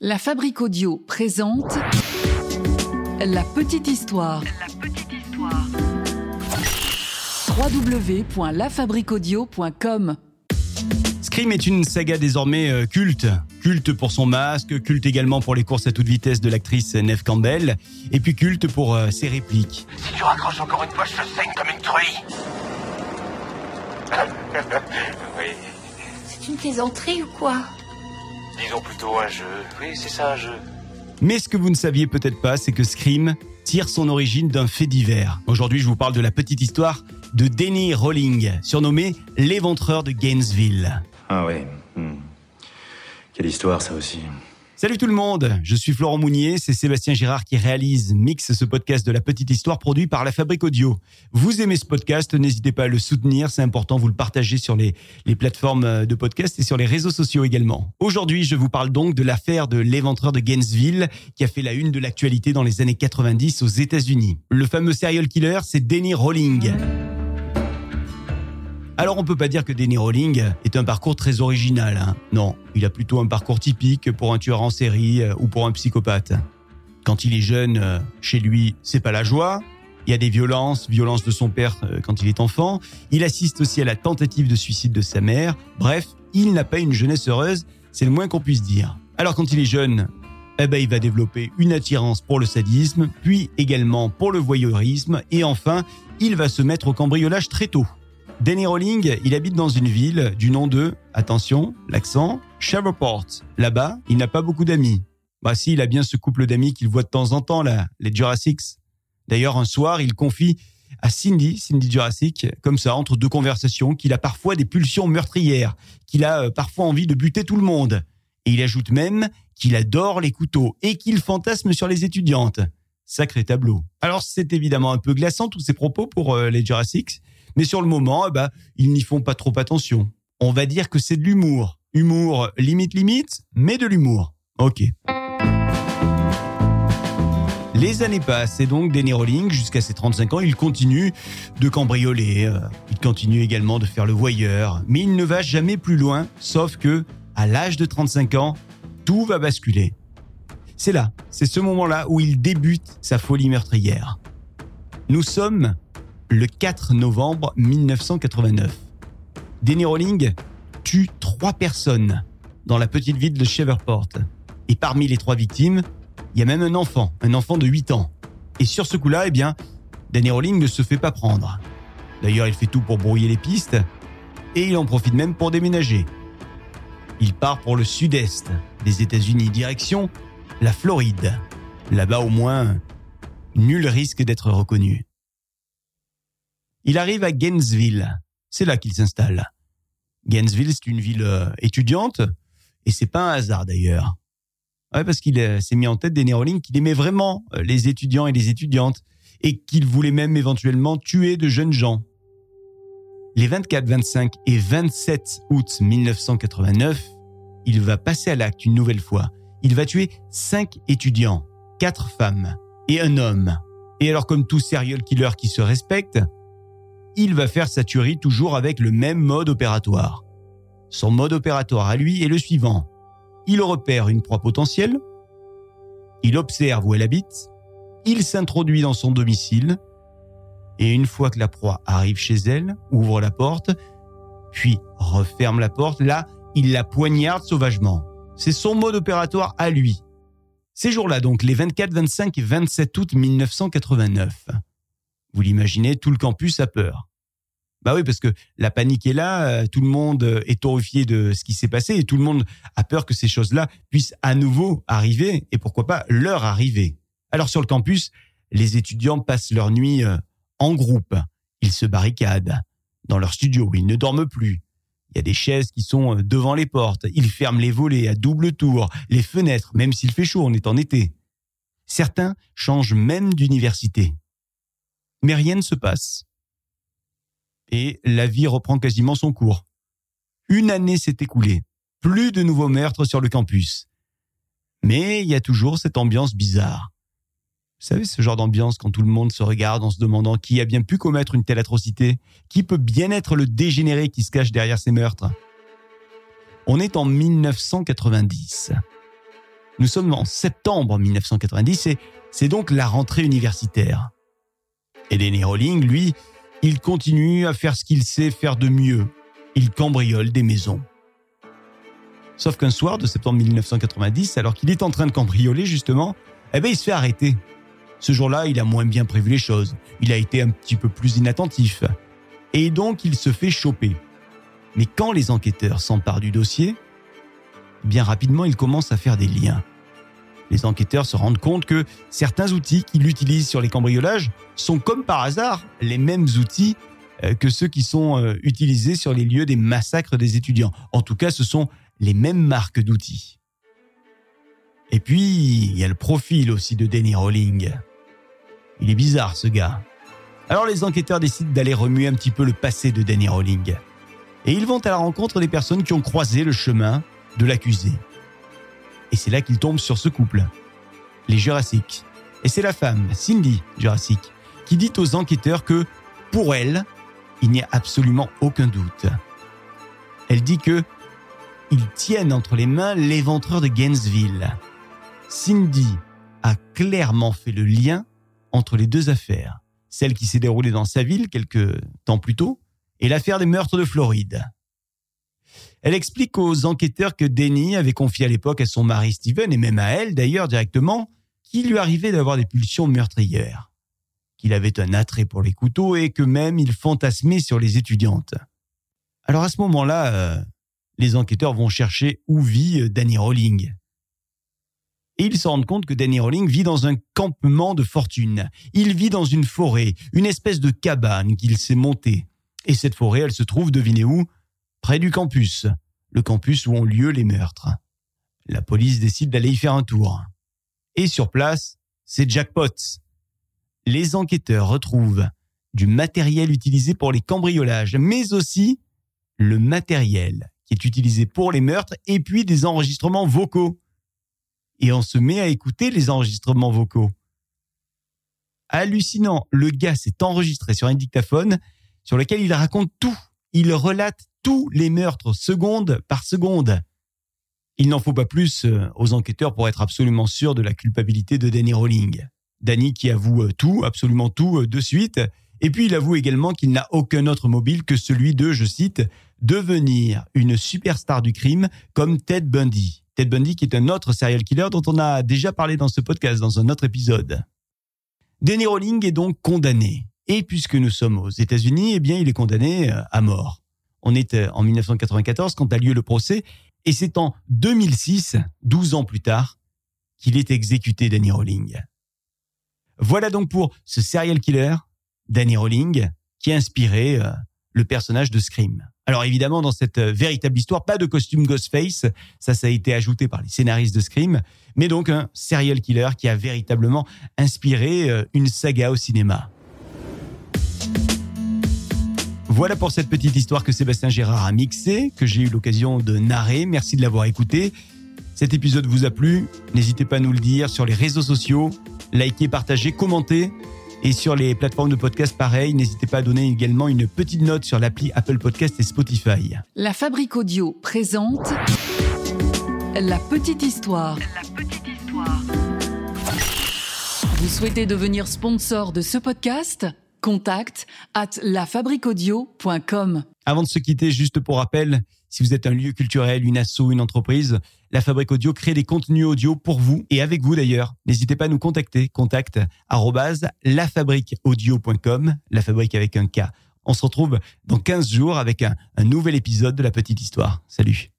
La Fabrique Audio présente La Petite Histoire. La petite histoire. www.lafabriqueaudio.com Scream est une saga désormais euh, culte. Culte pour son masque, culte également pour les courses à toute vitesse de l'actrice Neve Campbell, et puis culte pour euh, ses répliques. Si tu raccroches encore une fois, je te saigne comme une truie. oui, C'est une plaisanterie ou quoi? Disons plutôt un jeu. Oui, c'est ça, un jeu. Mais ce que vous ne saviez peut-être pas, c'est que Scream tire son origine d'un fait divers. Aujourd'hui, je vous parle de la petite histoire de Denny Rolling, surnommé l'éventreur de Gainesville. Ah oui. hmm. Quelle histoire ça aussi. Salut tout le monde, je suis Florent Mounier, c'est Sébastien Girard qui réalise, mixe ce podcast de la petite histoire produit par la Fabrique Audio. Vous aimez ce podcast, n'hésitez pas à le soutenir, c'est important, vous le partagez sur les, les plateformes de podcast et sur les réseaux sociaux également. Aujourd'hui, je vous parle donc de l'affaire de l'éventreur de Gainesville qui a fait la une de l'actualité dans les années 90 aux États-Unis. Le fameux serial killer, c'est Denny Rolling. Alors on peut pas dire que Denny Rolling est un parcours très original. hein. Non, il a plutôt un parcours typique pour un tueur en série euh, ou pour un psychopathe. Quand il est jeune, euh, chez lui, c'est pas la joie. Il y a des violences, violences de son père euh, quand il est enfant. Il assiste aussi à la tentative de suicide de sa mère. Bref, il n'a pas une jeunesse heureuse, c'est le moins qu'on puisse dire. Alors quand il est jeune, eh ben, il va développer une attirance pour le sadisme, puis également pour le voyeurisme, et enfin, il va se mettre au cambriolage très tôt. Danny Rolling, il habite dans une ville du nom de, attention, l'accent, Shreveport. Là-bas, il n'a pas beaucoup d'amis. Bah si, il a bien ce couple d'amis qu'il voit de temps en temps, là, les Jurassics. D'ailleurs, un soir, il confie à Cindy, Cindy Jurassic, comme ça, entre deux conversations, qu'il a parfois des pulsions meurtrières, qu'il a euh, parfois envie de buter tout le monde. Et il ajoute même qu'il adore les couteaux et qu'il fantasme sur les étudiantes. Sacré tableau. Alors c'est évidemment un peu glaçant tous ces propos pour euh, les Jurassics, mais sur le moment, eh ben, ils n'y font pas trop attention. On va dire que c'est de l'humour. Humour limite limite, mais de l'humour. Ok. Les années passent et donc Danny Rolling, jusqu'à ses 35 ans, il continue de cambrioler, euh, il continue également de faire le voyeur, mais il ne va jamais plus loin, sauf que, à l'âge de 35 ans, tout va basculer. C'est là, c'est ce moment-là où il débute sa folie meurtrière. Nous sommes le 4 novembre 1989. Danny Rolling tue trois personnes dans la petite ville de Shreveport. Et parmi les trois victimes, il y a même un enfant, un enfant de 8 ans. Et sur ce coup-là, eh bien, Danny Rolling ne se fait pas prendre. D'ailleurs, il fait tout pour brouiller les pistes, et il en profite même pour déménager. Il part pour le sud-est des États-Unis, direction la Floride. Là-bas, au moins, nul risque d'être reconnu. Il arrive à Gainesville. C'est là qu'il s'installe. Gainesville, c'est une ville euh, étudiante, et c'est pas un hasard d'ailleurs. Ouais, parce qu'il euh, s'est mis en tête des Rolling qu'il aimait vraiment euh, les étudiants et les étudiantes, et qu'il voulait même éventuellement tuer de jeunes gens. Les 24, 25 et 27 août 1989, il va passer à l'acte une nouvelle fois. Il va tuer cinq étudiants, quatre femmes et un homme. Et alors comme tout serial killer qui se respecte, il va faire sa tuerie toujours avec le même mode opératoire. Son mode opératoire à lui est le suivant. Il repère une proie potentielle, il observe où elle habite, il s'introduit dans son domicile, et une fois que la proie arrive chez elle, ouvre la porte, puis referme la porte, là, il la poignarde sauvagement. C'est son mode opératoire à lui. Ces jours-là, donc, les 24, 25 et 27 août 1989. Vous l'imaginez, tout le campus a peur. Bah oui, parce que la panique est là, euh, tout le monde euh, est horrifié de ce qui s'est passé et tout le monde a peur que ces choses-là puissent à nouveau arriver et pourquoi pas leur arriver. Alors sur le campus, les étudiants passent leur nuit euh, en groupe. Ils se barricadent dans leur studio, ils ne dorment plus. Il y a des chaises qui sont devant les portes, ils ferment les volets à double tour, les fenêtres, même s'il fait chaud, on est en été. Certains changent même d'université. Mais rien ne se passe et la vie reprend quasiment son cours. Une année s'est écoulée. Plus de nouveaux meurtres sur le campus. Mais il y a toujours cette ambiance bizarre. Vous savez, ce genre d'ambiance quand tout le monde se regarde en se demandant qui a bien pu commettre une telle atrocité, qui peut bien être le dégénéré qui se cache derrière ces meurtres. On est en 1990. Nous sommes en septembre 1990 et c'est donc la rentrée universitaire. Et Danny Rowling, lui, il continue à faire ce qu'il sait faire de mieux. Il cambriole des maisons. Sauf qu'un soir de septembre 1990, alors qu'il est en train de cambrioler justement, eh ben il se fait arrêter. Ce jour-là, il a moins bien prévu les choses. Il a été un petit peu plus inattentif. Et donc, il se fait choper. Mais quand les enquêteurs s'emparent du dossier, bien rapidement, ils commencent à faire des liens. Les enquêteurs se rendent compte que certains outils qu'il utilise sur les cambriolages sont comme par hasard les mêmes outils euh, que ceux qui sont euh, utilisés sur les lieux des massacres des étudiants. En tout cas, ce sont les mêmes marques d'outils. Et puis, il y a le profil aussi de Danny Rowling. Il est bizarre ce gars. Alors les enquêteurs décident d'aller remuer un petit peu le passé de Danny Rowling. Et ils vont à la rencontre des personnes qui ont croisé le chemin de l'accusé. Et c'est là qu'ils tombent sur ce couple, les Jurassic. Et c'est la femme, Cindy Jurassic, qui dit aux enquêteurs que, pour elle, il n'y a absolument aucun doute. Elle dit que ils tiennent entre les mains l'éventreur de Gainesville. Cindy a clairement fait le lien entre les deux affaires, celle qui s'est déroulée dans sa ville quelques temps plus tôt et l'affaire des meurtres de Floride. Elle explique aux enquêteurs que Denny avait confié à l'époque à son mari Steven, et même à elle d'ailleurs directement, qu'il lui arrivait d'avoir des pulsions meurtrières, qu'il avait un attrait pour les couteaux et que même il fantasmait sur les étudiantes. Alors à ce moment-là, euh, les enquêteurs vont chercher où vit euh, Danny Rowling. Et ils se rendent compte que Danny Rowling vit dans un campement de fortune. Il vit dans une forêt, une espèce de cabane qu'il s'est montée. Et cette forêt, elle se trouve, devinez où? Près du campus. Le campus où ont lieu les meurtres. La police décide d'aller y faire un tour. Et sur place, c'est jackpot. Les enquêteurs retrouvent du matériel utilisé pour les cambriolages, mais aussi le matériel qui est utilisé pour les meurtres et puis des enregistrements vocaux. Et on se met à écouter les enregistrements vocaux. Hallucinant, le gars s'est enregistré sur un dictaphone sur lequel il raconte tout. Il relate tous les meurtres seconde par seconde. Il n'en faut pas plus euh, aux enquêteurs pour être absolument sûr de la culpabilité de Danny Rowling. Danny qui avoue euh, tout, absolument tout euh, de suite, et puis il avoue également qu'il n'a aucun autre mobile que celui de, je cite, devenir une superstar du crime comme Ted Bundy. Ted Bundy qui est un autre serial killer dont on a déjà parlé dans ce podcast, dans un autre épisode. Danny Rowling est donc condamné. Et puisque nous sommes aux États-Unis, eh bien, il est condamné euh, à mort. On est euh, en 1994 quand a lieu le procès, et c'est en 2006, 12 ans plus tard, qu'il est exécuté, Danny Rowling. Voilà donc pour ce serial killer, Danny Rowling, qui a inspiré euh, le personnage de Scream. Alors évidemment, dans cette véritable histoire, pas de costume Ghostface, ça, ça a été ajouté par les scénaristes de Scream, mais donc un serial killer qui a véritablement inspiré une saga au cinéma. Voilà pour cette petite histoire que Sébastien Gérard a mixée, que j'ai eu l'occasion de narrer. Merci de l'avoir écouté. Cet épisode vous a plu N'hésitez pas à nous le dire sur les réseaux sociaux. Likez, partagez, commentez. Et sur les plateformes de podcast, pareil, n'hésitez pas à donner également une petite note sur l'appli Apple Podcast et Spotify. La Fabrique Audio présente La Petite Histoire. La Petite Histoire. Vous souhaitez devenir sponsor de ce podcast? Contact at lafabriquaudio.com. Avant de se quitter, juste pour rappel, si vous êtes un lieu culturel, une asso, une entreprise, la Fabrique Audio crée des contenus audio pour vous et avec vous d'ailleurs. N'hésitez pas à nous contacter. Contact lafabriqueaudio.com, la fabrique avec un K. On se retrouve dans 15 jours avec un nouvel épisode de la petite histoire. Salut